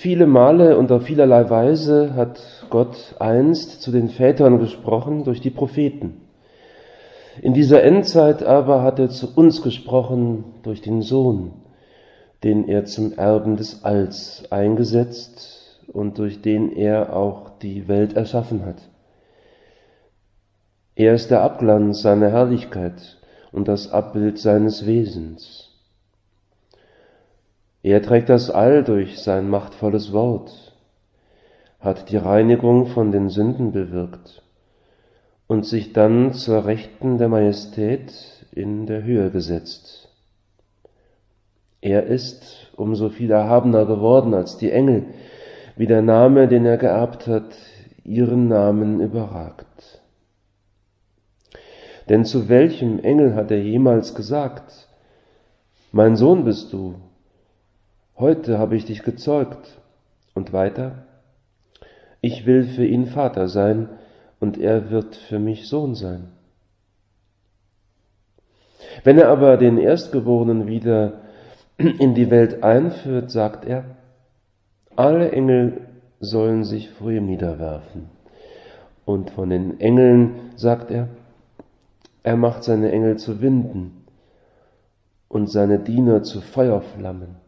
Viele Male und auf vielerlei Weise hat Gott einst zu den Vätern gesprochen durch die Propheten. In dieser Endzeit aber hat er zu uns gesprochen durch den Sohn, den er zum Erben des Alls eingesetzt und durch den er auch die Welt erschaffen hat. Er ist der Abglanz seiner Herrlichkeit und das Abbild seines Wesens. Er trägt das All durch sein machtvolles Wort, hat die Reinigung von den Sünden bewirkt und sich dann zur Rechten der Majestät in der Höhe gesetzt. Er ist umso viel erhabener geworden als die Engel, wie der Name, den er geerbt hat, ihren Namen überragt. Denn zu welchem Engel hat er jemals gesagt, mein Sohn bist du, Heute habe ich dich gezeugt. Und weiter, ich will für ihn Vater sein und er wird für mich Sohn sein. Wenn er aber den Erstgeborenen wieder in die Welt einführt, sagt er, alle Engel sollen sich vor ihm niederwerfen. Und von den Engeln sagt er, er macht seine Engel zu Winden und seine Diener zu Feuerflammen.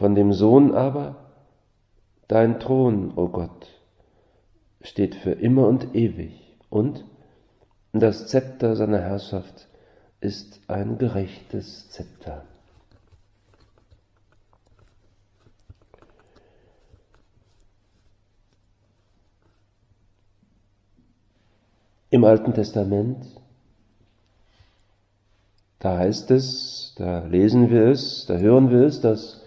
Von dem Sohn aber, dein Thron, o oh Gott, steht für immer und ewig und das Zepter seiner Herrschaft ist ein gerechtes Zepter. Im Alten Testament, da heißt es, da lesen wir es, da hören wir es, dass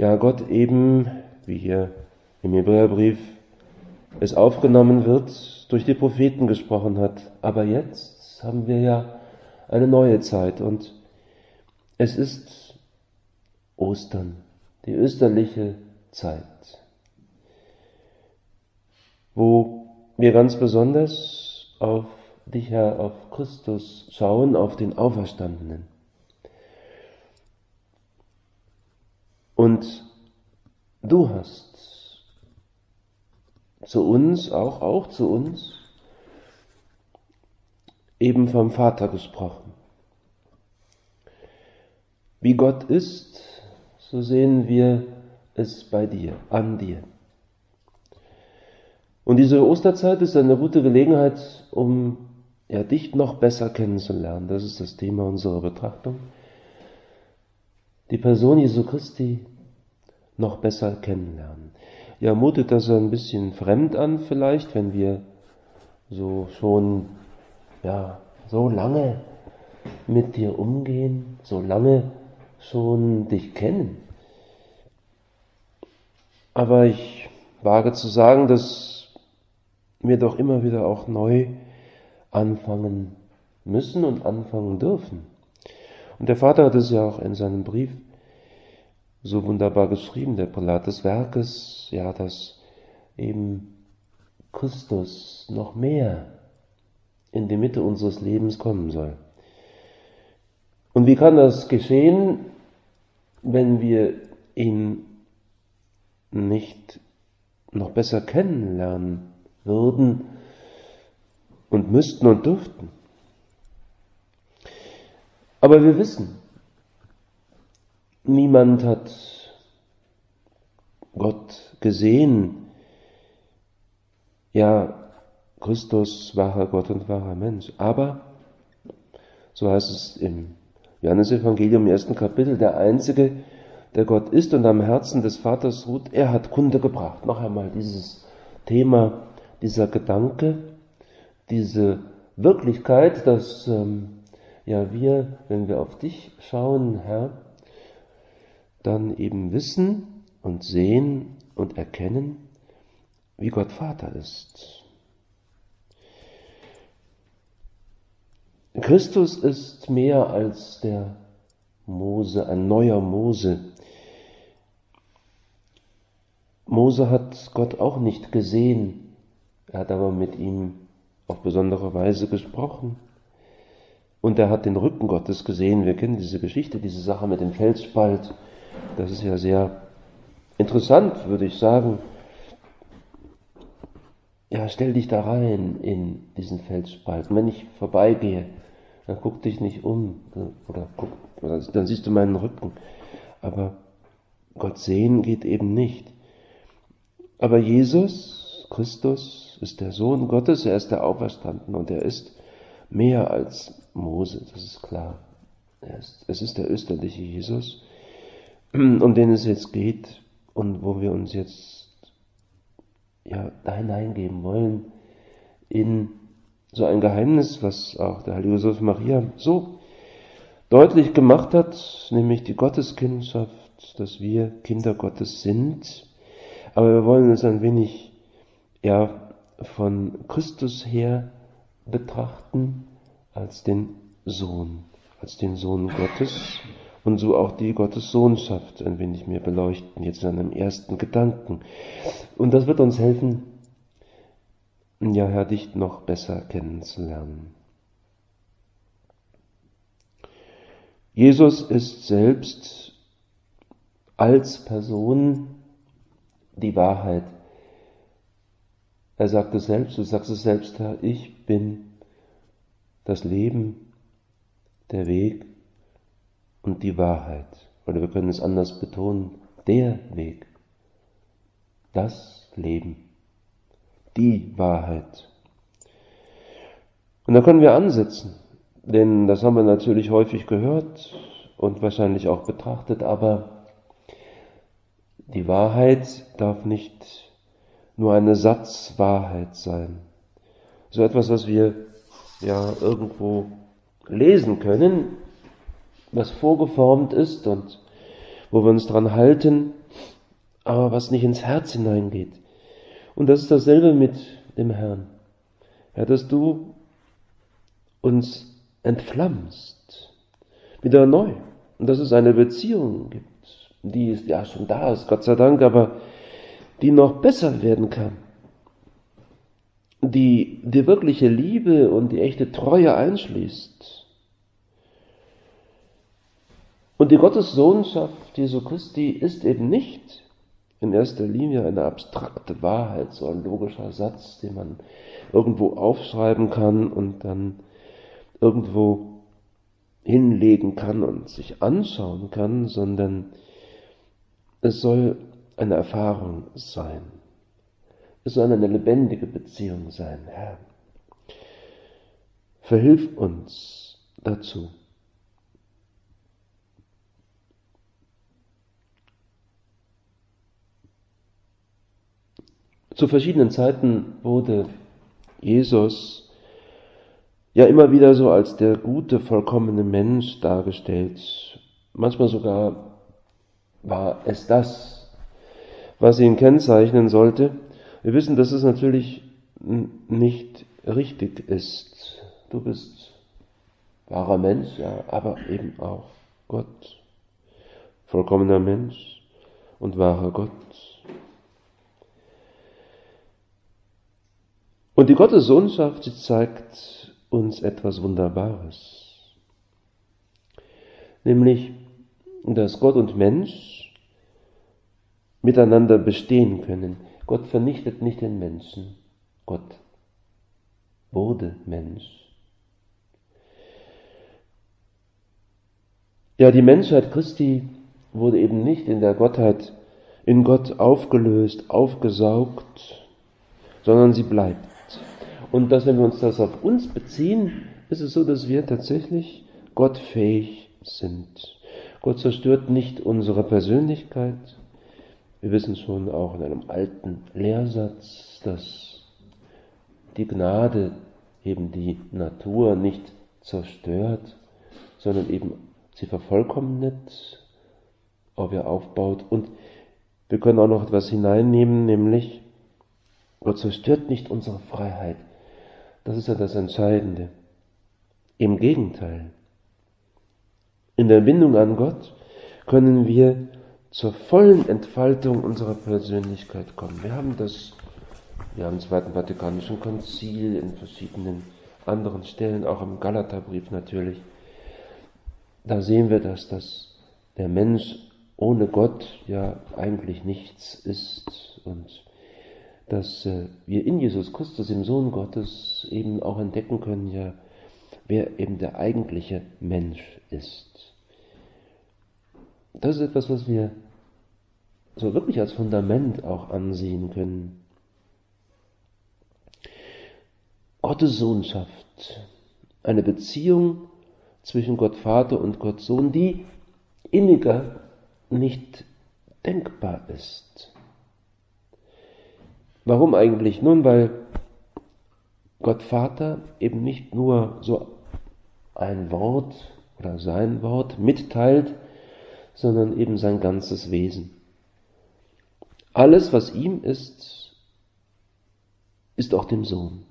ja Gott eben, wie hier im Hebräerbrief es aufgenommen wird, durch die Propheten gesprochen hat. Aber jetzt haben wir ja eine neue Zeit und es ist Ostern, die österliche Zeit, wo wir ganz besonders auf dich, Herr, auf Christus schauen, auf den Auferstandenen. Und du hast zu uns, auch, auch zu uns, eben vom Vater gesprochen. Wie Gott ist, so sehen wir es bei dir, an dir. Und diese Osterzeit ist eine gute Gelegenheit, um ja, dich noch besser kennenzulernen. Das ist das Thema unserer Betrachtung die Person Jesu Christi noch besser kennenlernen. Ja, mutet das ein bisschen fremd an vielleicht, wenn wir so schon, ja, so lange mit dir umgehen, so lange schon dich kennen. Aber ich wage zu sagen, dass wir doch immer wieder auch neu anfangen müssen und anfangen dürfen. Und der Vater hat es ja auch in seinem Brief so wunderbar geschrieben, der Prälat des Werkes, ja, dass eben Christus noch mehr in die Mitte unseres Lebens kommen soll. Und wie kann das geschehen, wenn wir ihn nicht noch besser kennenlernen würden und müssten und dürften? Aber wir wissen, niemand hat Gott gesehen. Ja, Christus wahrer Gott und wahrer Mensch. Aber, so heißt es im Johannesevangelium im ersten Kapitel, der Einzige, der Gott ist und am Herzen des Vaters ruht, er hat Kunde gebracht. Noch einmal dieses Thema, dieser Gedanke, diese Wirklichkeit, dass ähm, ja wir, wenn wir auf dich schauen, Herr, dann eben wissen und sehen und erkennen, wie Gott Vater ist. Christus ist mehr als der Mose, ein neuer Mose. Mose hat Gott auch nicht gesehen, er hat aber mit ihm auf besondere Weise gesprochen. Und er hat den Rücken Gottes gesehen. Wir kennen diese Geschichte, diese Sache mit dem Felsspalt. Das ist ja sehr interessant, würde ich sagen. Ja, stell dich da rein in diesen Felsspalt. Und wenn ich vorbeigehe, dann guck dich nicht um oder guck, dann siehst du meinen Rücken. Aber Gott sehen geht eben nicht. Aber Jesus, Christus, ist der Sohn Gottes, er ist der Auferstanden und er ist mehr als Mose, das ist klar. Ist, es ist der österliche Jesus, um den es jetzt geht und wo wir uns jetzt ja, da hineingeben wollen in so ein Geheimnis, was auch der heilige Josef Maria so deutlich gemacht hat, nämlich die Gotteskindschaft, dass wir Kinder Gottes sind. Aber wir wollen es ein wenig ja, von Christus her betrachten als den Sohn, als den Sohn Gottes und so auch die Gottes Sohnschaft ein wenig mehr beleuchten, jetzt in einem ersten Gedanken. Und das wird uns helfen, ja, Herr, dich noch besser kennenzulernen. Jesus ist selbst als Person die Wahrheit. Er sagt es selbst, du sagst es selbst, Herr, ich bin das Leben, der Weg und die Wahrheit. Oder wir können es anders betonen, der Weg, das Leben, die Wahrheit. Und da können wir ansetzen, denn das haben wir natürlich häufig gehört und wahrscheinlich auch betrachtet, aber die Wahrheit darf nicht nur eine Satzwahrheit sein. So etwas, was wir ja irgendwo lesen können, was vorgeformt ist und wo wir uns dran halten, aber was nicht ins Herz hineingeht. Und das ist dasselbe mit dem Herrn. Ja, dass du uns entflammst, wieder neu. Und dass es eine Beziehung gibt, die ist ja schon da ist, Gott sei Dank, aber die noch besser werden kann. Die die wirkliche Liebe und die echte Treue einschließt. Und die Gottessohnschaft Jesu Christi ist eben nicht in erster Linie eine abstrakte Wahrheit, so ein logischer Satz, den man irgendwo aufschreiben kann und dann irgendwo hinlegen kann und sich anschauen kann, sondern es soll eine Erfahrung sein. Es soll eine lebendige Beziehung sein, Herr. Verhilf uns dazu. Zu verschiedenen Zeiten wurde Jesus ja immer wieder so als der gute, vollkommene Mensch dargestellt. Manchmal sogar war es das, was ihn kennzeichnen sollte. Wir wissen, dass es natürlich nicht richtig ist. Du bist wahrer Mensch, ja, aber eben auch Gott. Vollkommener Mensch und wahrer Gott. Und die Gottessohnschaft, sie zeigt uns etwas Wunderbares. Nämlich, dass Gott und Mensch miteinander bestehen können. Gott vernichtet nicht den Menschen. Gott wurde Mensch. Ja, die Menschheit Christi wurde eben nicht in der Gottheit, in Gott aufgelöst, aufgesaugt, sondern sie bleibt. Und dass, wenn wir uns das auf uns beziehen, ist es so, dass wir tatsächlich gottfähig sind. Gott zerstört nicht unsere Persönlichkeit. Wir wissen schon auch in einem alten Lehrsatz, dass die Gnade eben die Natur nicht zerstört, sondern eben sie vervollkommnet, auch wir aufbaut. Und wir können auch noch etwas hineinnehmen, nämlich Gott zerstört nicht unsere Freiheit. Das ist ja das Entscheidende. Im Gegenteil. In der Bindung an Gott können wir zur vollen Entfaltung unserer Persönlichkeit kommen. Wir haben das, haben im Zweiten Vatikanischen Konzil in verschiedenen anderen Stellen, auch im Galaterbrief natürlich. Da sehen wir das, dass der Mensch ohne Gott ja eigentlich nichts ist und dass äh, wir in Jesus Christus, dem Sohn Gottes, eben auch entdecken können, ja, wer eben der eigentliche Mensch ist. Das ist etwas, was wir so wirklich als Fundament auch ansehen können. Gottes Sohnschaft, eine Beziehung zwischen Gott Vater und Gott Sohn, die inniger nicht denkbar ist. Warum eigentlich? Nun, weil Gott Vater eben nicht nur so ein Wort oder sein Wort mitteilt, sondern eben sein ganzes Wesen. Alles, was ihm ist, ist auch dem Sohn.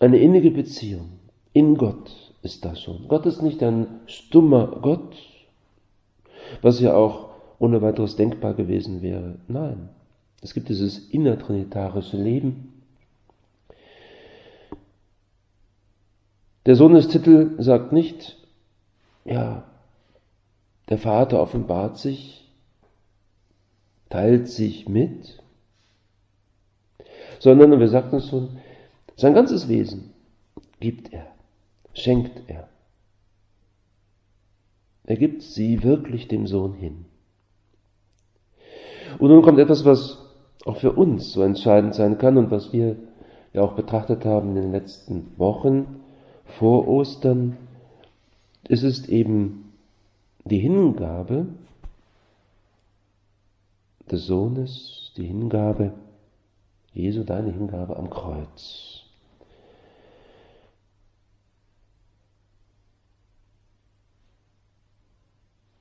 Eine innige Beziehung in Gott ist das schon. Gott ist nicht ein stummer Gott, was ja auch ohne weiteres denkbar gewesen wäre. Nein, es gibt dieses innertrinitarische Leben. Der Sohnestitel sagt nicht, ja, der Vater offenbart sich, teilt sich mit, sondern, und wir sagten es schon, sein ganzes Wesen gibt er, schenkt er. Er gibt sie wirklich dem Sohn hin. Und nun kommt etwas, was auch für uns so entscheidend sein kann und was wir ja auch betrachtet haben in den letzten Wochen vor Ostern. Es ist eben die Hingabe des Sohnes, die Hingabe Jesu, deine Hingabe am Kreuz.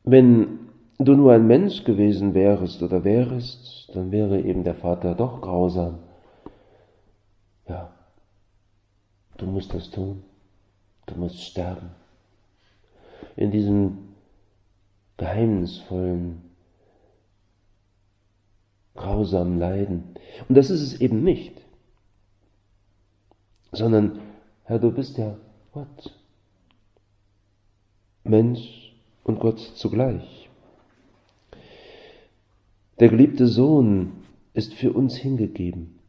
Wenn du nur ein Mensch gewesen wärest oder wärest, dann wäre eben der Vater doch grausam. Ja, du musst das tun, du musst sterben. In diesem geheimnisvollen, grausamen Leiden. Und das ist es eben nicht, sondern, Herr, du bist ja Gott, Mensch, und Gott zugleich. Der geliebte Sohn ist für uns hingegeben,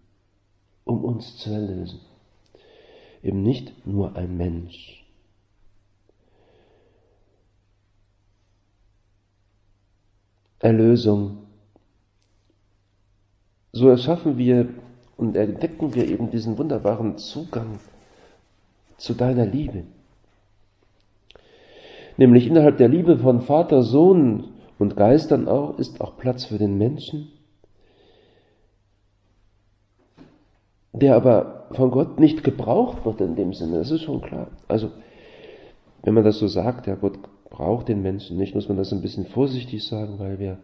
um uns zu erlösen. Eben nicht nur ein Mensch. Erlösung. So erschaffen wir und entdecken wir eben diesen wunderbaren Zugang zu deiner Liebe nämlich innerhalb der Liebe von Vater, Sohn und Geistern auch, ist auch Platz für den Menschen, der aber von Gott nicht gebraucht wird in dem Sinne, das ist schon klar. Also, wenn man das so sagt, ja, Gott braucht den Menschen nicht, muss man das ein bisschen vorsichtig sagen, weil wir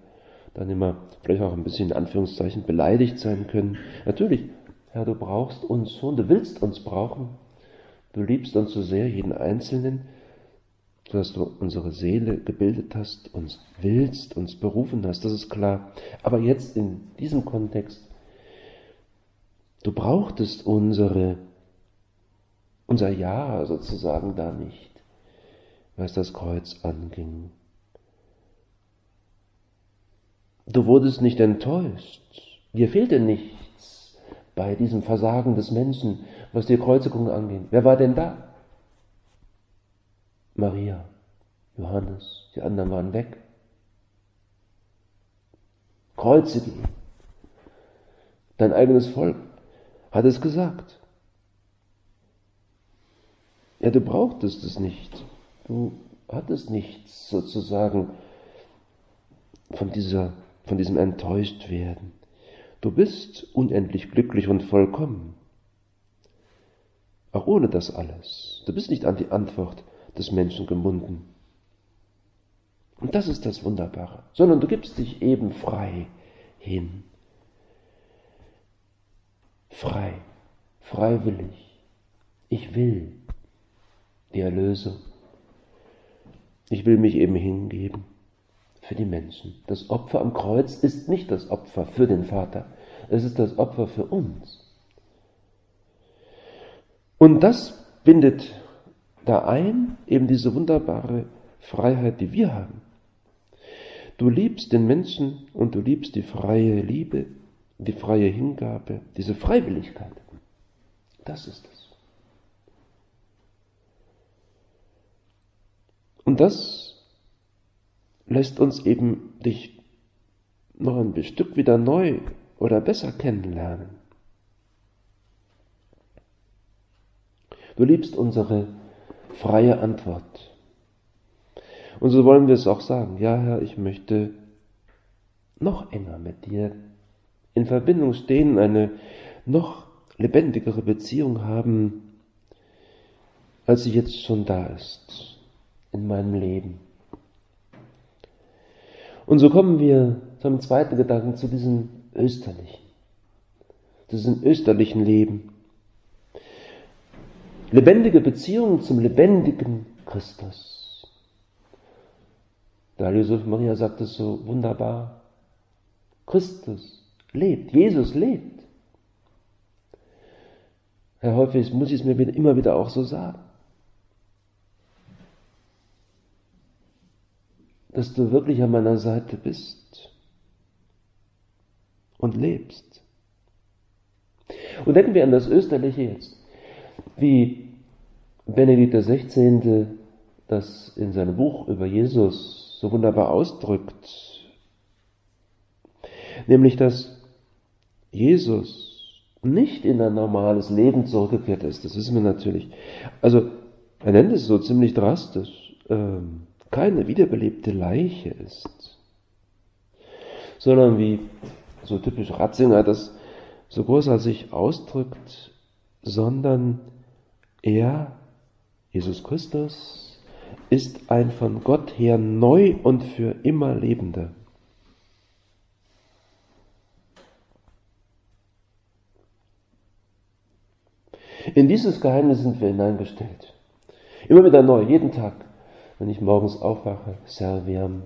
dann immer vielleicht auch ein bisschen in Anführungszeichen beleidigt sein können. Natürlich, Herr, du brauchst uns schon, du willst uns brauchen, du liebst uns so sehr, jeden Einzelnen, dass du unsere Seele gebildet hast, uns willst, uns berufen hast, das ist klar. Aber jetzt in diesem Kontext, du brauchtest unsere, unser Ja sozusagen da nicht, was das Kreuz anging. Du wurdest nicht enttäuscht. Dir fehlte nichts bei diesem Versagen des Menschen, was die Kreuzigung angeht. Wer war denn da? Maria, Johannes, die anderen waren weg. Kreuzige ihn. Dein eigenes Volk hat es gesagt. Ja, du brauchtest es nicht. Du hattest nichts sozusagen von dieser, von diesem Enttäuschtwerden. Du bist unendlich glücklich und vollkommen. Auch ohne das alles. Du bist nicht an die Antwort des Menschen gebunden. Und das ist das Wunderbare, sondern du gibst dich eben frei hin. Frei, freiwillig. Ich will die Erlösung. Ich will mich eben hingeben für die Menschen. Das Opfer am Kreuz ist nicht das Opfer für den Vater, es ist das Opfer für uns. Und das bindet da ein, eben diese wunderbare Freiheit, die wir haben. Du liebst den Menschen und du liebst die freie Liebe, die freie Hingabe, diese Freiwilligkeit. Das ist es. Und das lässt uns eben dich noch ein Stück wieder neu oder besser kennenlernen. Du liebst unsere freie Antwort. Und so wollen wir es auch sagen. Ja, Herr, ich möchte noch enger mit dir in Verbindung stehen, eine noch lebendigere Beziehung haben, als sie jetzt schon da ist in meinem Leben. Und so kommen wir zum zweiten Gedanken, zu diesem österlichen, zu diesem österlichen Leben. Lebendige Beziehung zum lebendigen Christus. Der Josef Maria sagt es so wunderbar. Christus lebt, Jesus lebt. Herr Häufig muss ich es mir immer wieder auch so sagen. Dass du wirklich an meiner Seite bist und lebst. Und denken wir an das Österliche jetzt. Wie Benedikt XVI. das in seinem Buch über Jesus so wunderbar ausdrückt, nämlich dass Jesus nicht in ein normales Leben zurückgekehrt ist, das wissen wir natürlich. Also er nennt es so ziemlich drastisch, ähm, keine wiederbelebte Leiche ist, sondern wie so typisch Ratzinger das so großartig ausdrückt, sondern er Jesus Christus ist ein von Gott her neu und für immer lebender. In dieses Geheimnis sind wir hineingestellt. Immer wieder neu, jeden Tag, wenn ich morgens aufwache, Serviam.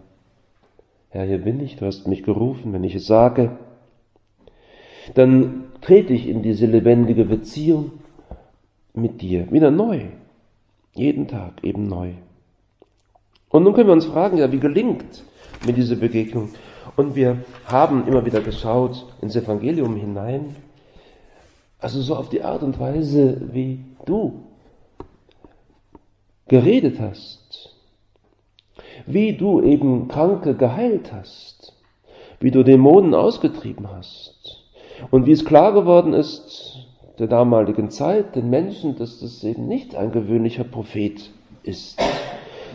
Herr, hier bin ich, du hast mich gerufen, wenn ich es sage, dann trete ich in diese lebendige Beziehung mit dir, wieder neu. Jeden Tag eben neu. Und nun können wir uns fragen, ja, wie gelingt mir diese Begegnung? Und wir haben immer wieder geschaut ins Evangelium hinein, also so auf die Art und Weise, wie du geredet hast, wie du eben Kranke geheilt hast, wie du Dämonen ausgetrieben hast und wie es klar geworden ist, der damaligen Zeit den Menschen, dass das eben nicht ein gewöhnlicher Prophet ist.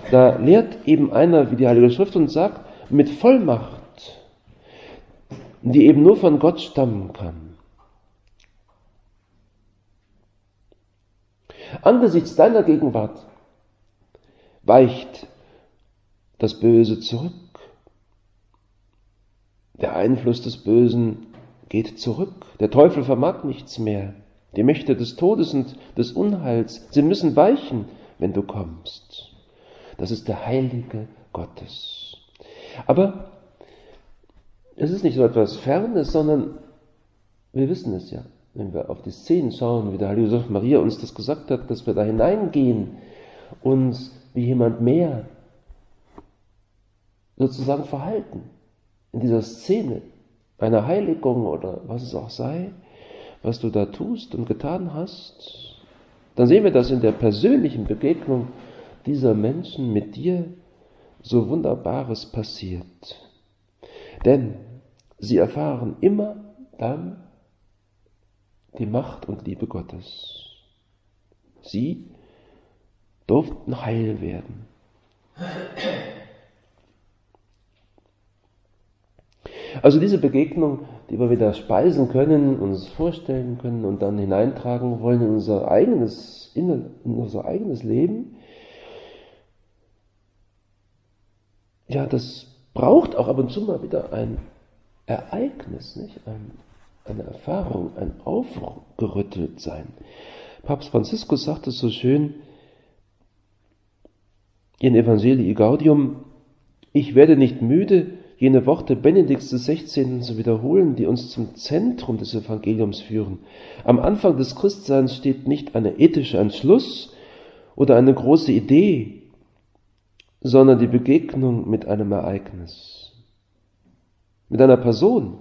Da lehrt eben einer, wie die Heilige Schrift uns sagt, mit Vollmacht, die eben nur von Gott stammen kann. Angesichts deiner Gegenwart weicht das Böse zurück. Der Einfluss des Bösen geht zurück. Der Teufel vermag nichts mehr. Die Mächte des Todes und des Unheils, sie müssen weichen, wenn du kommst. Das ist der Heilige Gottes. Aber es ist nicht so etwas Fernes, sondern wir wissen es ja, wenn wir auf die Szenen schauen, wie der Heilige Josef Maria uns das gesagt hat, dass wir da hineingehen, uns wie jemand mehr sozusagen verhalten in dieser Szene einer Heiligung oder was es auch sei, was du da tust und getan hast, dann sehen wir, dass in der persönlichen Begegnung dieser Menschen mit dir so Wunderbares passiert. Denn sie erfahren immer dann die Macht und Liebe Gottes. Sie durften heil werden. Also diese Begegnung, die wir wieder speisen können, uns vorstellen können und dann hineintragen wollen in unser eigenes, in unser eigenes Leben, ja, das braucht auch ab und zu mal wieder ein Ereignis, nicht? Ein, eine Erfahrung, ein Aufgerütteltsein. Papst Franziskus sagt es so schön in Evangelii Gaudium, ich werde nicht müde, jene Worte Benedikts 16. zu wiederholen, die uns zum Zentrum des Evangeliums führen. Am Anfang des Christseins steht nicht eine ethische Entschluss oder eine große Idee, sondern die Begegnung mit einem Ereignis, mit einer Person,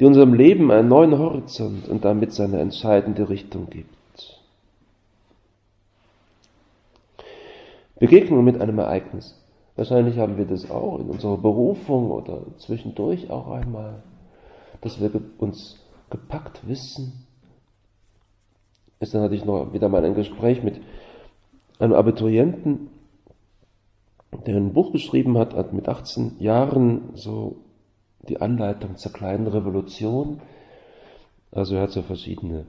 die unserem Leben einen neuen Horizont und damit seine entscheidende Richtung gibt. Begegnung mit einem Ereignis. Wahrscheinlich haben wir das auch in unserer Berufung oder zwischendurch auch einmal, dass wir uns gepackt wissen. Gestern hatte ich noch wieder mal ein Gespräch mit einem Abiturienten, der ein Buch geschrieben hat, hat mit 18 Jahren so die Anleitung zur kleinen Revolution. Also er hat so verschiedene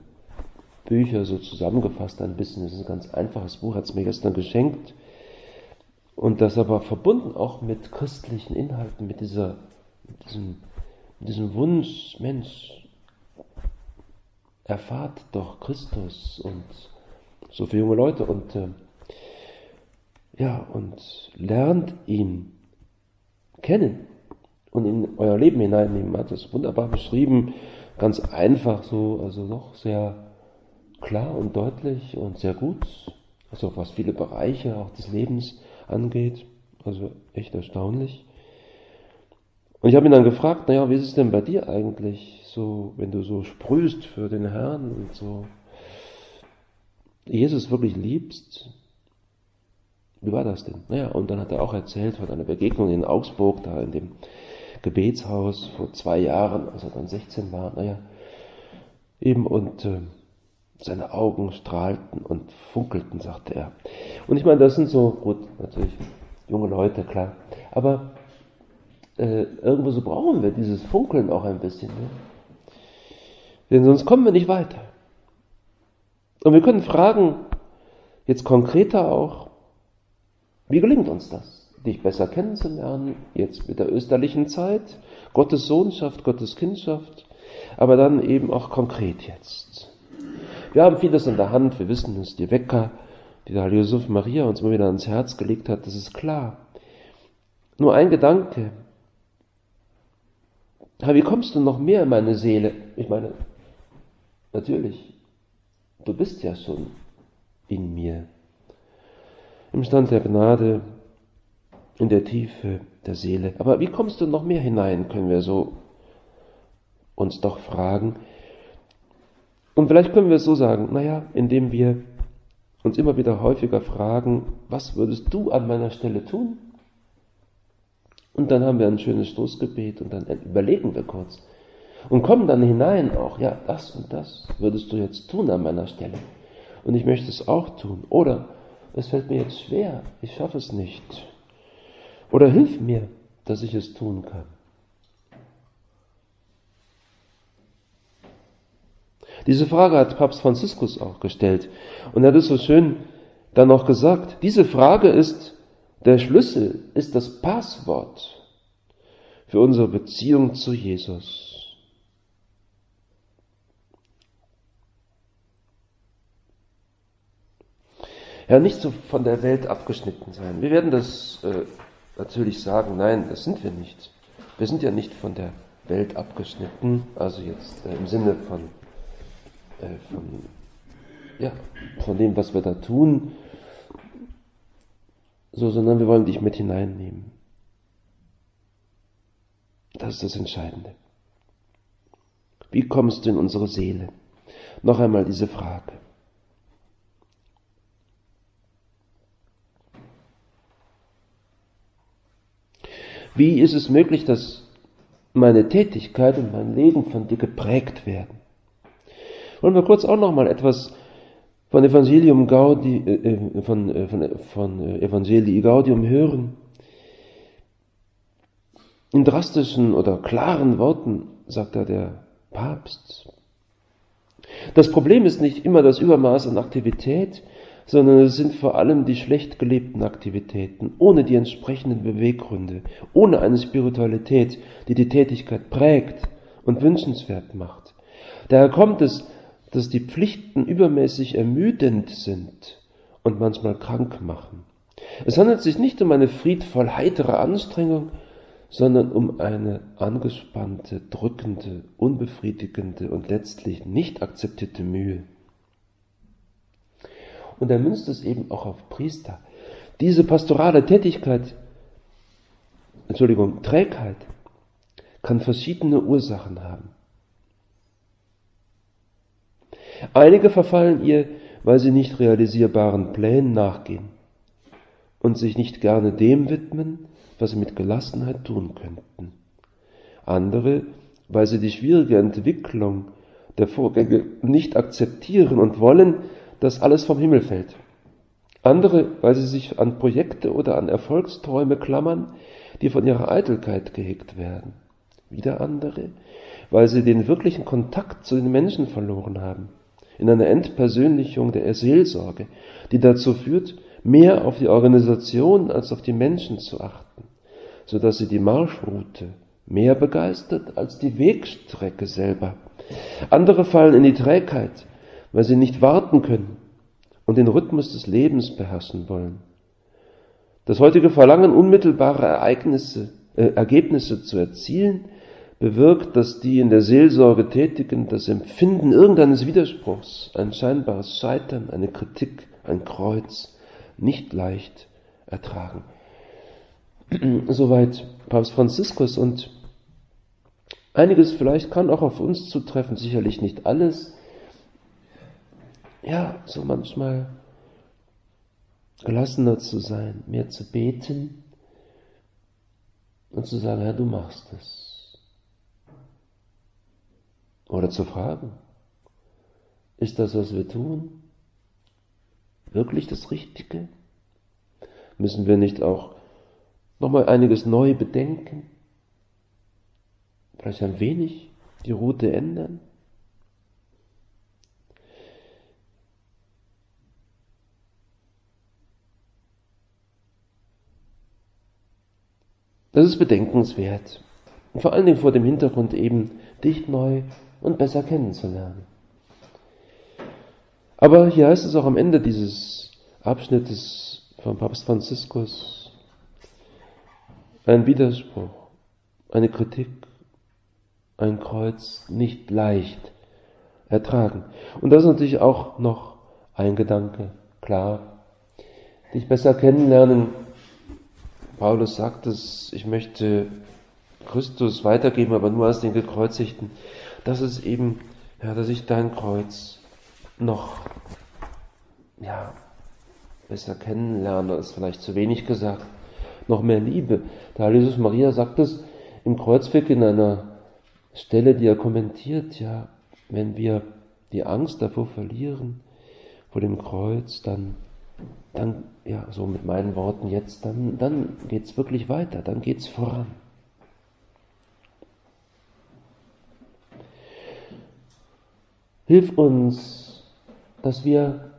Bücher so zusammengefasst ein bisschen. Das ist ein ganz einfaches Buch, hat es mir gestern geschenkt. Und das aber verbunden auch mit christlichen Inhalten, mit dieser, mit diesem, mit diesem Wunsch, Mensch, erfahrt doch Christus und so für junge Leute und äh, ja, und lernt ihn kennen und in euer Leben hineinnehmen. Hat das wunderbar beschrieben, ganz einfach so, also doch sehr klar und deutlich und sehr gut, also was viele Bereiche auch des Lebens angeht, also echt erstaunlich. Und ich habe ihn dann gefragt, naja, wie ist es denn bei dir eigentlich, so, wenn du so sprühst für den Herrn und so Jesus wirklich liebst? Wie war das denn? Naja, und dann hat er auch erzählt von einer Begegnung in Augsburg, da in dem Gebetshaus vor zwei Jahren, als er dann 16 war, naja, eben und äh, seine Augen strahlten und funkelten, sagte er. Und ich meine, das sind so, gut, natürlich junge Leute, klar, aber äh, irgendwo so brauchen wir dieses Funkeln auch ein bisschen. Ne? Denn sonst kommen wir nicht weiter. Und wir können fragen, jetzt konkreter auch, wie gelingt uns das? dich besser kennenzulernen, jetzt mit der österlichen Zeit, Gottes Sohnschaft, Gottes Kindschaft, aber dann eben auch konkret jetzt. Wir haben vieles in der Hand, wir wissen es, die Wecker, die der Heilige Josef Maria uns mal wieder ans Herz gelegt hat, das ist klar. Nur ein Gedanke. wie kommst du noch mehr in meine Seele? Ich meine, natürlich, du bist ja schon in mir. Im Stand der Gnade in der Tiefe der Seele. Aber wie kommst du noch mehr hinein, können wir so uns doch fragen. Und vielleicht können wir es so sagen, naja, indem wir uns immer wieder häufiger fragen, was würdest du an meiner Stelle tun? Und dann haben wir ein schönes Stoßgebet und dann überlegen wir kurz und kommen dann hinein auch, ja, das und das würdest du jetzt tun an meiner Stelle. Und ich möchte es auch tun. Oder es fällt mir jetzt schwer, ich schaffe es nicht. Oder hilf mir, dass ich es tun kann. Diese Frage hat Papst Franziskus auch gestellt. Und er hat es so schön dann noch gesagt. Diese Frage ist der Schlüssel, ist das Passwort für unsere Beziehung zu Jesus. Ja, nicht so von der Welt abgeschnitten sein. Wir werden das äh, natürlich sagen, nein, das sind wir nicht. Wir sind ja nicht von der Welt abgeschnitten, also jetzt äh, im Sinne von, von, ja, von dem, was wir da tun, so, sondern wir wollen dich mit hineinnehmen. Das ist das Entscheidende. Wie kommst du in unsere Seele? Noch einmal diese Frage. Wie ist es möglich, dass meine Tätigkeit und mein Leben von dir geprägt werden? Wollen wir kurz auch noch mal etwas von Evangelium Gaudi, äh, äh von, äh, von, äh, von Evangelii Gaudium hören? In drastischen oder klaren Worten sagt da der Papst. Das Problem ist nicht immer das Übermaß an Aktivität, sondern es sind vor allem die schlecht gelebten Aktivitäten, ohne die entsprechenden Beweggründe, ohne eine Spiritualität, die die Tätigkeit prägt und wünschenswert macht. Daher kommt es, dass die Pflichten übermäßig ermüdend sind und manchmal krank machen. Es handelt sich nicht um eine friedvoll heitere Anstrengung, sondern um eine angespannte, drückende, unbefriedigende und letztlich nicht akzeptierte Mühe. Und er münzt es eben auch auf Priester. Diese pastorale Tätigkeit, Entschuldigung, Trägheit, kann verschiedene Ursachen haben. Einige verfallen ihr, weil sie nicht realisierbaren Plänen nachgehen und sich nicht gerne dem widmen, was sie mit Gelassenheit tun könnten. Andere, weil sie die schwierige Entwicklung der Vorgänge nicht akzeptieren und wollen, dass alles vom Himmel fällt. Andere, weil sie sich an Projekte oder an Erfolgsträume klammern, die von ihrer Eitelkeit gehegt werden. Wieder andere, weil sie den wirklichen Kontakt zu den Menschen verloren haben, in einer Entpersönlichung der Seelsorge, die dazu führt, mehr auf die Organisation als auf die Menschen zu achten, so dass sie die Marschroute mehr begeistert als die Wegstrecke selber. Andere fallen in die Trägheit, weil sie nicht warten können und den Rhythmus des Lebens beherrschen wollen. Das heutige Verlangen, unmittelbare Ereignisse, äh, Ergebnisse zu erzielen, bewirkt, dass die in der Seelsorge Tätigen das Empfinden irgendeines Widerspruchs, ein scheinbares Scheitern, eine Kritik, ein Kreuz nicht leicht ertragen. Soweit Papst Franziskus und einiges vielleicht kann auch auf uns zutreffen, sicherlich nicht alles. Ja, so manchmal gelassener zu sein, mehr zu beten und zu sagen, Herr, du machst es. Oder zu fragen, ist das, was wir tun, wirklich das Richtige? Müssen wir nicht auch nochmal einiges neu bedenken? Vielleicht ein wenig die Route ändern? Das ist bedenkenswert. Und vor allen Dingen vor dem Hintergrund eben, dich neu und besser kennenzulernen. Aber hier heißt es auch am Ende dieses Abschnittes von Papst Franziskus, ein Widerspruch, eine Kritik, ein Kreuz nicht leicht ertragen. Und das ist natürlich auch noch ein Gedanke, klar. Dich besser kennenlernen. Paulus sagt es, ich möchte Christus weitergeben, aber nur als den Gekreuzigten. Das ist eben, ja, dass ich dein Kreuz noch, ja, besser kennenlerne, ist vielleicht zu wenig gesagt noch mehr Liebe. Der Heilige Jesus Maria sagt es im Kreuzweg in einer Stelle, die er kommentiert, ja, wenn wir die Angst davor verlieren, vor dem Kreuz, dann, dann, ja, so mit meinen Worten jetzt, dann, dann geht's wirklich weiter, dann geht's voran. Hilf uns, dass wir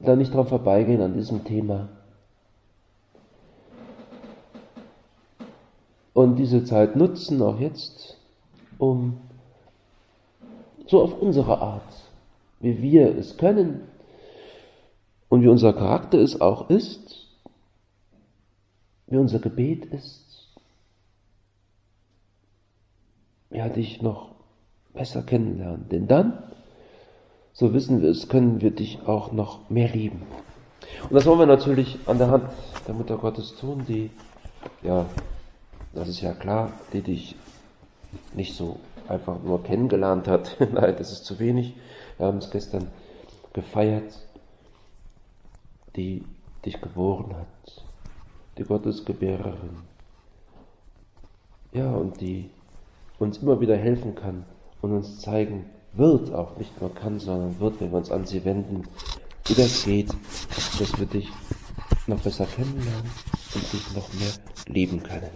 da nicht dran vorbeigehen an diesem Thema, und diese Zeit nutzen, auch jetzt, um so auf unsere Art, wie wir es können und wie unser Charakter es auch ist, wie unser Gebet ist, ja, dich noch besser kennenlernen. Denn dann, so wissen wir es, können wir dich auch noch mehr lieben. Und das wollen wir natürlich an der Hand der Mutter Gottes tun, die ja das ist ja klar, die dich nicht so einfach nur kennengelernt hat. Nein, das ist zu wenig. Wir haben es gestern gefeiert, die dich geboren hat, die Gottesgebärerin. Ja, und die uns immer wieder helfen kann und uns zeigen wird, auch nicht nur kann, sondern wird, wenn wir uns an sie wenden, wie das geht, dass wir dich noch besser kennenlernen und dich noch mehr lieben können.